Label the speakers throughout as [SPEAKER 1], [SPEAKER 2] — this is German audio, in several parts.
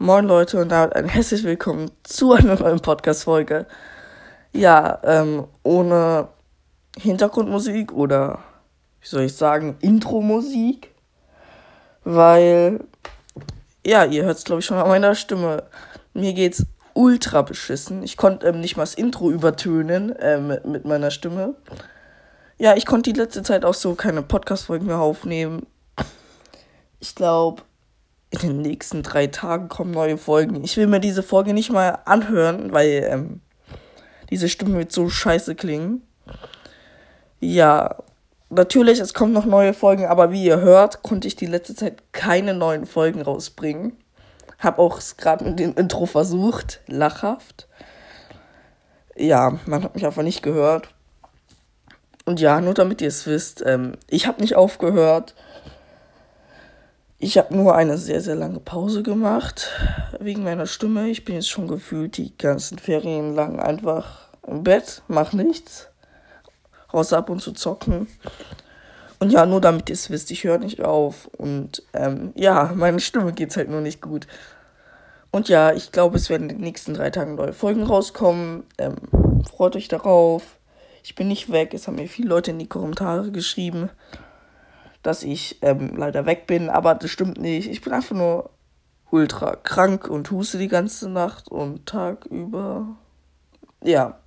[SPEAKER 1] Moin Leute und damit ein herzlich willkommen zu einer neuen Podcast-Folge. Ja, ähm, ohne Hintergrundmusik oder wie soll ich sagen, Intro-Musik. Weil, ja, ihr hört es glaube ich schon an meiner Stimme. Mir geht's ultra beschissen. Ich konnte ähm, nicht mal das Intro übertönen ähm, mit meiner Stimme. Ja, ich konnte die letzte Zeit auch so keine Podcast-Folgen mehr aufnehmen. Ich glaube, in den nächsten drei Tagen kommen neue Folgen. Ich will mir diese Folge nicht mal anhören, weil ähm, diese Stimme wird so scheiße klingen. Ja, natürlich, es kommen noch neue Folgen, aber wie ihr hört, konnte ich die letzte Zeit keine neuen Folgen rausbringen. Hab auch gerade mit dem Intro versucht, lachhaft. Ja, man hat mich einfach nicht gehört. Und ja, nur damit ihr es wisst, ähm, ich habe nicht aufgehört. Ich habe nur eine sehr, sehr lange Pause gemacht wegen meiner Stimme. Ich bin jetzt schon gefühlt die ganzen Ferien lang einfach im Bett, mach nichts, außer ab und zu zocken. Und ja, nur damit ihr es wisst, ich höre nicht auf. Und ähm, ja, meine Stimme geht's halt nur nicht gut. Und ja, ich glaube, es werden in den nächsten drei Tagen neue Folgen rauskommen. Ähm, freut euch darauf. Ich bin nicht weg. Es haben mir viele Leute in die Kommentare geschrieben dass ich ähm, leider weg bin, aber das stimmt nicht. Ich bin einfach nur ultra krank und huste die ganze Nacht und Tag über. Ja,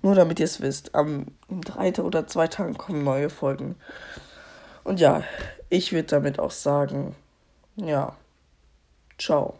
[SPEAKER 1] nur damit ihr es wisst. Am in drei oder zwei Tagen kommen neue Folgen. Und ja, ich würde damit auch sagen, ja, ciao.